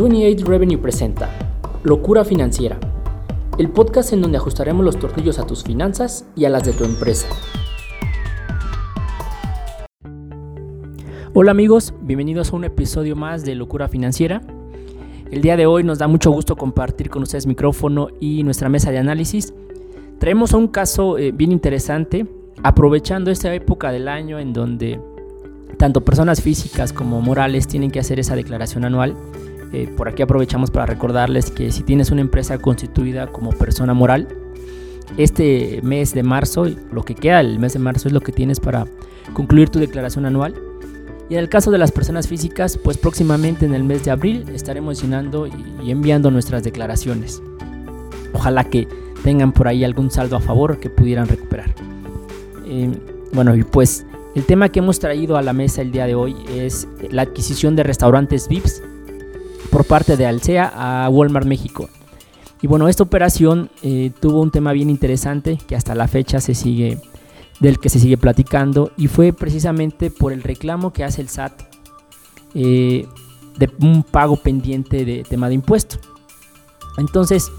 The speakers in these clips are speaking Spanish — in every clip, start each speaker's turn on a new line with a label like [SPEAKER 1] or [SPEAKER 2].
[SPEAKER 1] 28 Revenue presenta Locura Financiera, el podcast en donde ajustaremos los tornillos a tus finanzas y a las de tu empresa. Hola amigos, bienvenidos a un episodio más de Locura Financiera. El día de hoy nos da mucho gusto compartir con ustedes micrófono y nuestra mesa de análisis. Traemos un caso eh, bien interesante, aprovechando esta época del año en donde tanto personas físicas como morales tienen que hacer esa declaración anual eh, por aquí aprovechamos para recordarles que si tienes una empresa constituida como persona moral, este mes de marzo, lo que queda el mes de marzo es lo que tienes para concluir tu declaración anual. Y en el caso de las personas físicas, pues próximamente en el mes de abril estaremos llenando y enviando nuestras declaraciones. Ojalá que tengan por ahí algún saldo a favor que pudieran recuperar. Eh, bueno, y pues el tema que hemos traído a la mesa el día de hoy es la adquisición de restaurantes VIPs por parte de Alsea a Walmart México. Y bueno, esta operación eh, tuvo un tema bien interesante que hasta la fecha se sigue, del que se sigue platicando, y fue precisamente por el reclamo que hace el SAT eh, de un pago pendiente de tema de impuesto. Entonces,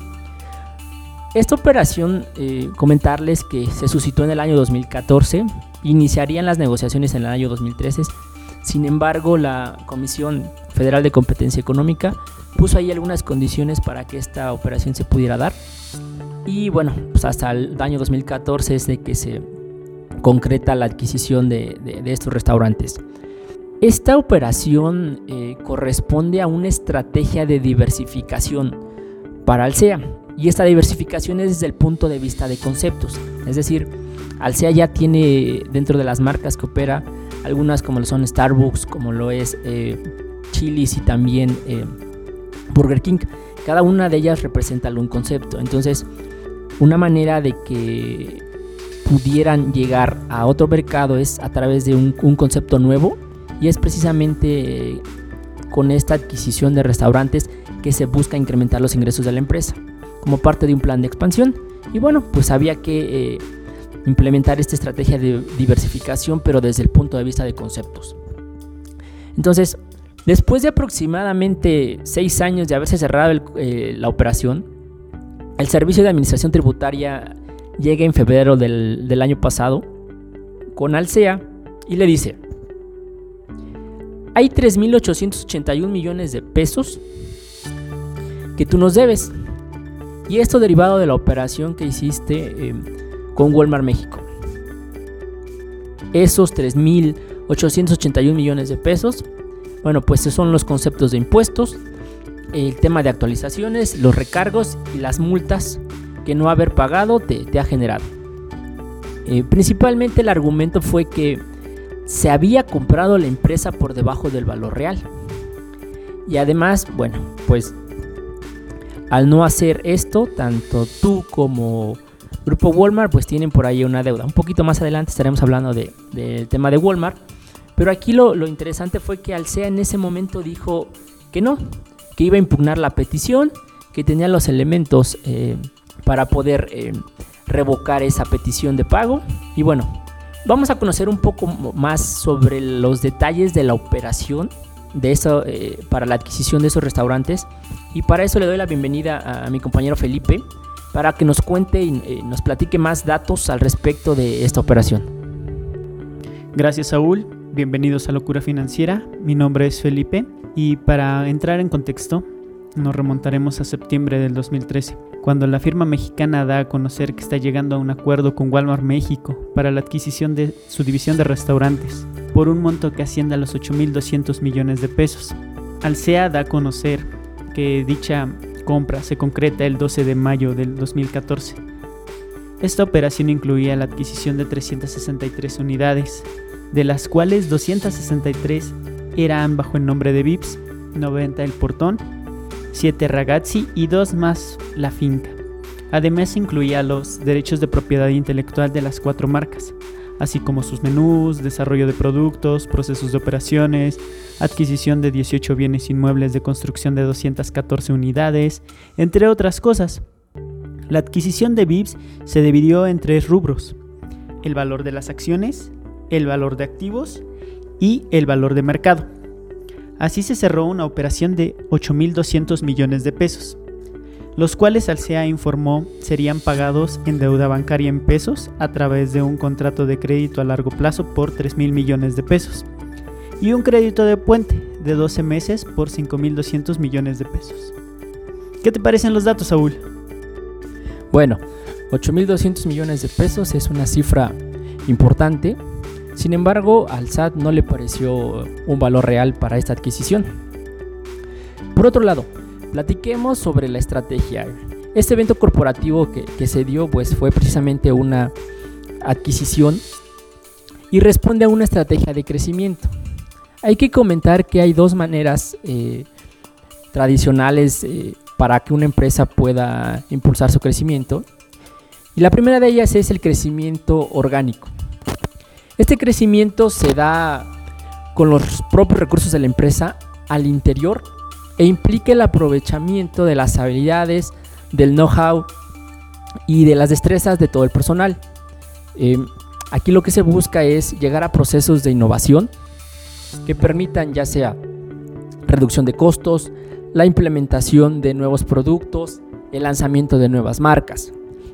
[SPEAKER 1] esta operación, eh, comentarles que se suscitó en el año 2014, iniciarían las negociaciones en el año 2013 sin embargo, la Comisión Federal de Competencia Económica puso ahí algunas condiciones para que esta operación se pudiera dar. Y bueno, pues hasta el año 2014 es de que se concreta la adquisición de, estos restaurantes. Esta operación eh, corresponde a una estrategia de diversificación para Alsea. Y esta diversificación es desde el punto de vista de conceptos. Es decir, Alsea ya tiene dentro de las marcas que opera algunas como lo son Starbucks, como lo es eh, Chili's y también eh, Burger King. Cada una de ellas representa algún concepto. Entonces, una manera de que pudieran llegar a otro mercado es a través de un, concepto nuevo y es precisamente eh, con esta adquisición de restaurantes que se busca incrementar los ingresos de la empresa como parte de un plan de expansión. Y bueno, pues había que implementar esta estrategia de diversificación, pero desde el punto de vista de conceptos. Entonces, después de aproximadamente seis años de haberse cerrado eh, la operación, el Servicio de Administración Tributaria llega en febrero del, año pasado con Alsea y le dice, hay 3.881 millones de pesos que tú nos debes. Y esto derivado de la operación que hiciste eh, con Walmart México. Esos 3.881 millones de pesos, bueno, pues esos son los conceptos de impuestos, el tema de actualizaciones, los recargos y las multas que no haber pagado te, ha generado. Eh, principalmente el argumento fue que se había comprado la empresa por debajo del valor real. Y además, bueno, pues al no hacer esto, tanto tú como Grupo Walmart pues tienen por ahí una deuda. Un poquito más adelante estaremos hablando del tema de Walmart. Pero aquí lo, interesante fue que Alsea en ese momento dijo que no, que iba a impugnar la petición, que tenía los elementos eh, para poder eh, revocar esa petición de pago. Y bueno, vamos a conocer un poco más sobre los detalles de la operación de eso, eh, para la adquisición de esos restaurantes. Y para eso le doy la bienvenida a mi compañero Felipe para que nos cuente y nos platique más datos al respecto de esta operación.
[SPEAKER 2] Gracias Saúl, bienvenidos a Locura Financiera, mi nombre es Felipe y para entrar en contexto nos remontaremos a septiembre del 2013, cuando la firma mexicana da a conocer que está llegando a un acuerdo con Walmart México para la adquisición de su división de restaurantes, por un monto que asciende a los 8.200 millones de pesos. Alsea da a conocer que dicha compra se concreta el 12 de mayo del 2014. Esta operación incluía la adquisición de 363 unidades, de las cuales 263 eran bajo el nombre de VIPS, 90 el portón, 7 ragazzi y 2 más la finca. Además incluía los derechos de propiedad intelectual de las cuatro marcas, así como sus menús, desarrollo de productos, procesos de operaciones, adquisición de 18 bienes inmuebles de construcción de 214 unidades, entre otras cosas. La adquisición de VIPS se dividió en tres rubros, el valor de las acciones, el valor de activos y el valor de mercado. Así se cerró una operación de 8.200 millones de pesos, los cuales Alsea informó serían pagados en deuda bancaria en pesos a través de un contrato de crédito a largo plazo por 3.000 millones de pesos y un crédito de puente de 12 meses por 5.200 millones de pesos. ¿Qué te parecen los datos, Saúl?
[SPEAKER 1] Bueno, 8.200 millones de pesos es una cifra importante. Sin embargo, al SAT no le pareció un valor real para esta adquisición. Por otro lado, platiquemos sobre la estrategia. Este evento corporativo que, se dio pues, fue precisamente una adquisición y responde a una estrategia de crecimiento. Hay que comentar que hay dos maneras eh, tradicionales eh, para que una empresa pueda impulsar su crecimiento. Y la primera de ellas es el crecimiento orgánico. Este crecimiento se da con los propios recursos de la empresa al interior e implica el aprovechamiento de las habilidades, del know-how y de las destrezas de todo el personal. Eh, aquí lo que se busca es llegar a procesos de innovación que permitan ya sea reducción de costos, la implementación de nuevos productos, el lanzamiento de nuevas marcas.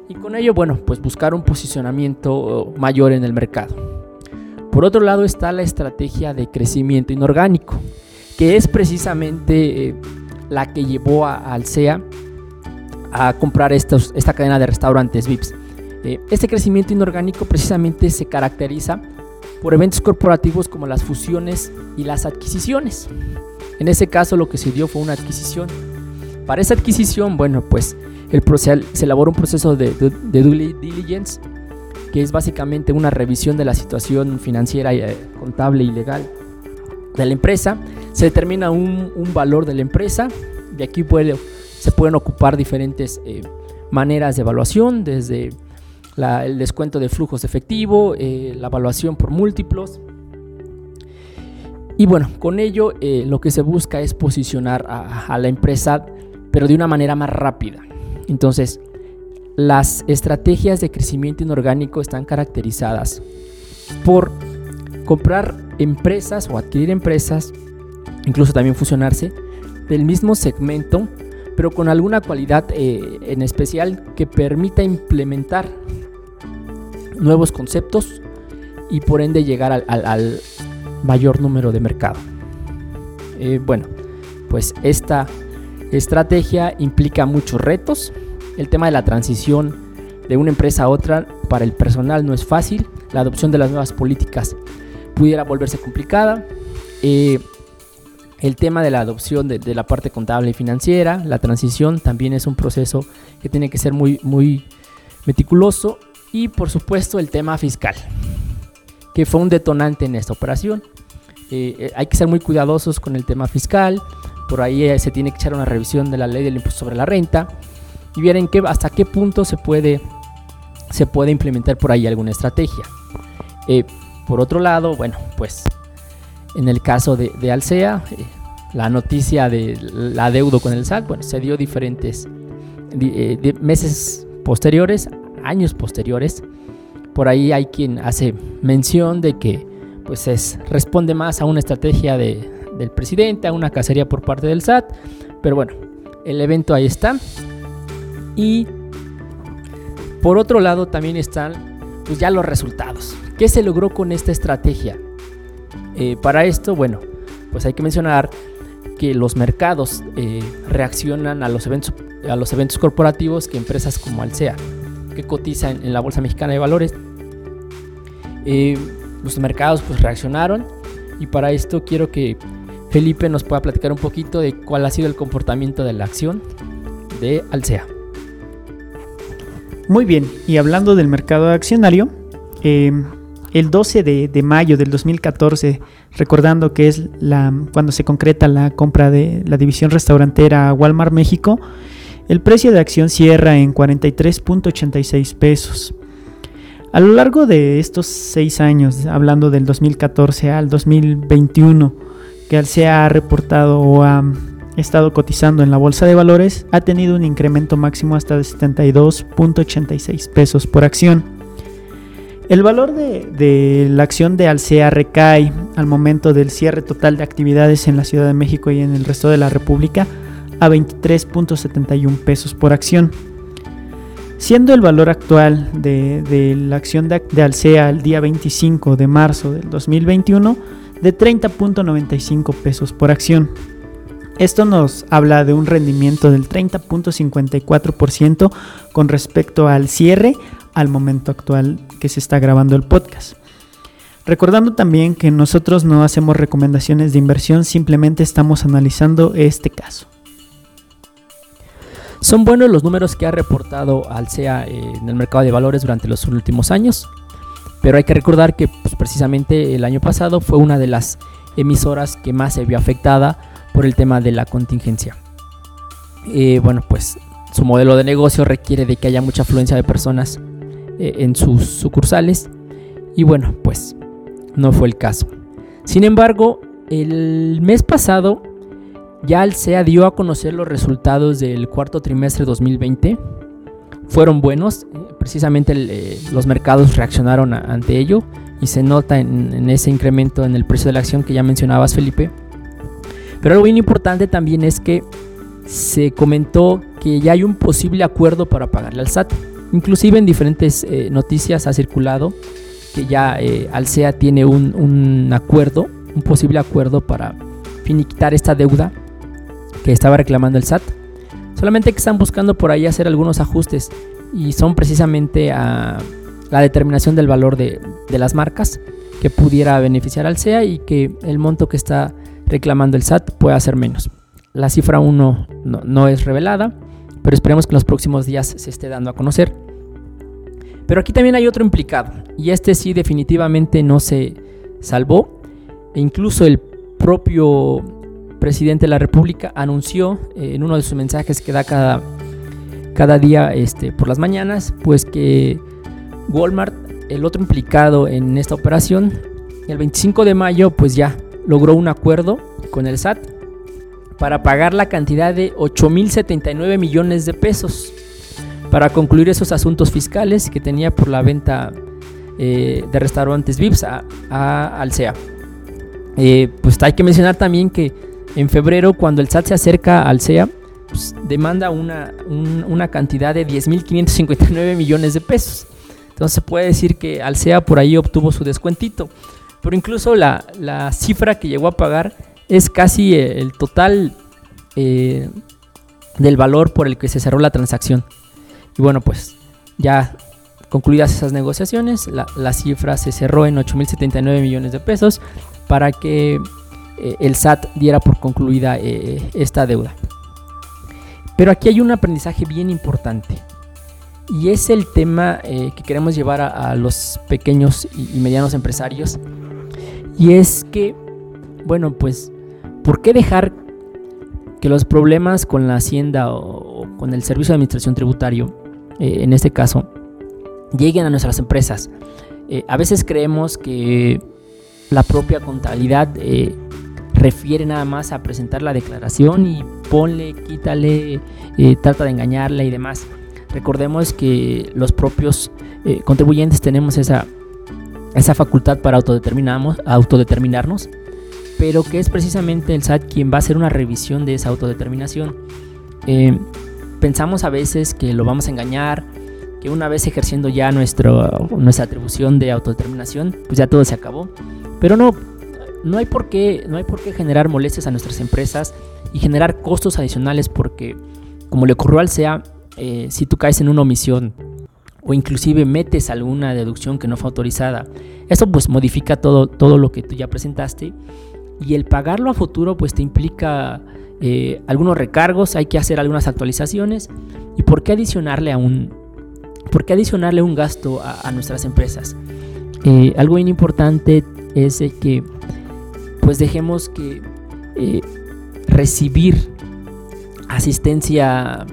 [SPEAKER 1] Y con ello, bueno, pues buscar un posicionamiento mayor en el mercado. Por otro lado está la estrategia de crecimiento inorgánico, que es precisamente eh, la que llevó a, Alsea a comprar esta cadena de restaurantes VIPs. Eh, este crecimiento inorgánico precisamente se caracteriza por eventos corporativos como las fusiones y las adquisiciones. En ese caso lo que se dio fue una adquisición. Para esa adquisición, bueno, pues el se elabora un proceso de, due diligence, que es básicamente una revisión de la situación financiera, eh, contable y legal de la empresa. Se determina un, valor de la empresa. De aquí se pueden ocupar diferentes eh, maneras de evaluación, desde el descuento de flujos de efectivo, eh, la evaluación por múltiplos, y bueno, con ello eh, lo que se busca es posicionar a, la empresa, pero de una manera más rápida. Entonces, las estrategias de crecimiento inorgánico están caracterizadas por comprar empresas o adquirir empresas, incluso también fusionarse, del mismo segmento, pero con alguna cualidad eh, en especial que permita implementar nuevos conceptos y por ende llegar al, mayor número de mercado. Eh, bueno, pues esta estrategia implica muchos retos. El tema de la transición de una empresa a otra para el personal no es fácil. La adopción de las nuevas políticas pudiera volverse complicada. Eh, el tema de la adopción de, la parte contable y financiera, la transición también es un proceso que tiene que ser muy, muy meticuloso. Y por supuesto el tema fiscal, que fue un detonante en esta operación. Eh, eh, hay que ser muy cuidadosos con el tema fiscal. Por ahí eh, se tiene que echar una revisión de la ley del impuesto sobre la renta y ver en qué, hasta qué punto se puede, se puede implementar por ahí alguna estrategia. por otro lado, bueno, pues en el caso de, de Alsea, la noticia de la deuda con el SAT, bueno, se dio diferentes meses posteriores, años posteriores. Por ahí hay quien hace mención de que pues es, responde más a una estrategia de, del presidente, a una cacería por parte del SAT. Pero bueno, el evento ahí está. Y por otro lado también están pues ya los resultados. ¿Qué se logró con esta estrategia? Eh, para esto, bueno, pues hay que mencionar que los mercados eh, reaccionan a los, eventos, a los eventos corporativos que empresas como Alsea, que cotizan en la Bolsa Mexicana de Valores, eh, los mercados pues reaccionaron y para esto quiero que Felipe nos pueda platicar un poquito de cuál ha sido el comportamiento de la acción de Alsea.
[SPEAKER 2] Muy bien, y hablando del mercado accionario, eh, el 12 de, mayo del 2014, recordando que es la, cuando se concreta la compra de la división restaurantera Walmart México, el precio de acción cierra en 43.86 pesos. A lo largo de estos seis años, hablando del 2014 al 2021, que se ha reportado o ha estado cotizando en la bolsa de valores, ha tenido un incremento máximo hasta de 72.86 pesos por acción. El valor de, la acción de Alsea recae al momento del cierre total de actividades en la Ciudad de México y en el resto de la República a 23.71 pesos por acción. Siendo el valor actual de, la acción de, de, Alsea el día 25 de marzo del 2021 de 30.95 pesos por acción. Esto nos habla de un rendimiento del 30.54% con respecto al cierre al momento actual que se está grabando el podcast. Recordando también que nosotros no hacemos recomendaciones de inversión, simplemente estamos analizando este caso.
[SPEAKER 1] Son buenos los números que ha reportado Alsea en el mercado de valores durante los últimos años, pero hay que recordar que pues, precisamente el año pasado fue una de las emisoras que más se vio afectada por el tema de la contingencia. Eh, bueno, pues su modelo de negocio requiere de que haya mucha afluencia de personas eh, en sus sucursales y bueno, pues no fue el caso. Sin embargo, el mes pasado ya Alsea dio a conocer los resultados del cuarto trimestre 2020. Fueron buenos, eh, precisamente los mercados reaccionaron ante ello y se nota en ese incremento en el precio de la acción que ya mencionabas Felipe. Pero algo bien importante también es que se comentó que ya hay un posible acuerdo para pagarle al SAT. Inclusive en diferentes eh, noticias ha circulado que ya eh, Alsea tiene un, acuerdo, un posible acuerdo para finiquitar esta deuda que estaba reclamando el SAT. Solamente que están buscando por ahí hacer algunos ajustes y son precisamente a la determinación del valor de, de las marcas que pudiera beneficiar al SEA y que el monto que está reclamando el SAT puede hacer menos. La cifra 1 no, es revelada, pero esperemos que en los próximos días se esté dando a conocer. Pero aquí también hay otro implicado, y este sí definitivamente no se salvó. E incluso el propio presidente de la República anunció eh, en uno de sus mensajes que da cada, cada día este, por las mañanas, pues que Walmart, el otro implicado en esta operación, el 25 de mayo, pues ya logró un acuerdo con el SAT para pagar la cantidad de 8.079 millones de pesos para concluir esos asuntos fiscales que tenía por la venta eh, de restaurantes VIPS a, a. Eh, pues hay que mencionar también que en febrero, cuando el SAT se acerca a Alsea, pues, demanda una, una cantidad de 10.559 millones de pesos. Entonces puede decir que Alsea por ahí obtuvo su descuentito pero incluso la, cifra que llegó a pagar es casi eh, el total eh, del valor por el que se cerró la transacción. Y bueno, pues ya concluidas esas negociaciones, la, cifra se cerró en 8.079 millones de pesos para que eh, el SAT diera por concluida esta deuda. Pero aquí hay un aprendizaje bien importante. Y es el tema que queremos llevar a, los pequeños y medianos empresarios y es que, bueno, pues, ¿por qué dejar que los problemas con la hacienda o, con el servicio de administración tributario, eh, en este caso, lleguen a nuestras empresas? Eh, a veces creemos que la propia contabilidad eh, refiere nada más a presentar la declaración y ponle, quítale, trata de engañarla y demás. Recordemos que los propios contribuyentes tenemos esa esa facultad para autodeterminarnos, pero que es precisamente el SAT quien va a hacer una revisión de esa autodeterminación. Eh, pensamos a veces que lo vamos a engañar, que una vez ejerciendo ya nuestro, nuestra atribución de autodeterminación, pues ya todo se acabó. Pero no, no hay, por qué, no hay por qué generar molestias a nuestras empresas y generar costos adicionales porque, como le ocurrió al SEA, eh, si tú caes en una omisión o inclusive metes alguna deducción que no fue autorizada. Eso pues modifica todo, todo lo que tú ya presentaste y el pagarlo a futuro pues te implica eh, algunos recargos, hay que hacer algunas actualizaciones y por qué adicionarle a un, por qué adicionarle un gasto a, nuestras empresas. Eh, algo bien importante es que pues dejemos que eh, recibir asistencia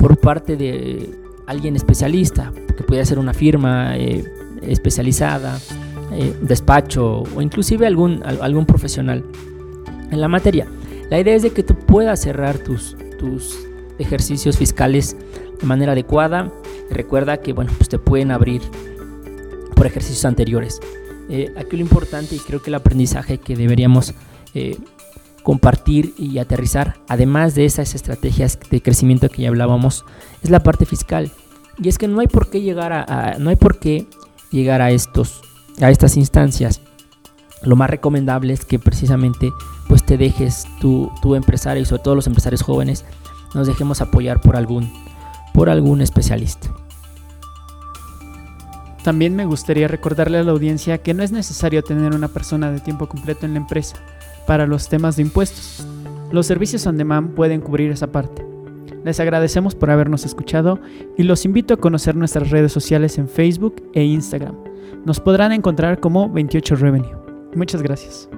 [SPEAKER 1] por parte de alguien especialista, que pudiera ser una firma eh, especializada, eh, despacho o inclusive algún, algún profesional en la materia. La idea es de que tú puedas cerrar tus, tus ejercicios fiscales de manera adecuada. Recuerda que bueno, pues te pueden abrir por ejercicios anteriores. Eh, aquí lo importante y creo que el aprendizaje que deberíamos eh, compartir y aterrizar, además de esas estrategias de crecimiento que ya hablábamos, es la parte fiscal. Y es que no hay por qué llegar a, no hay por qué llegar a estos a estas instancias. Lo más recomendable es que precisamente pues te dejes tu, tu empresario y sobre todo los empresarios jóvenes nos dejemos apoyar por algún por algún especialista.
[SPEAKER 2] También me gustaría recordarle a la audiencia que no es necesario tener una persona de tiempo completo en la empresa para los temas de impuestos. Los servicios on demand pueden cubrir esa parte. Les agradecemos por habernos escuchado y los invito a conocer nuestras redes sociales en Facebook e Instagram. Nos podrán encontrar como 28 Revenue. Muchas gracias.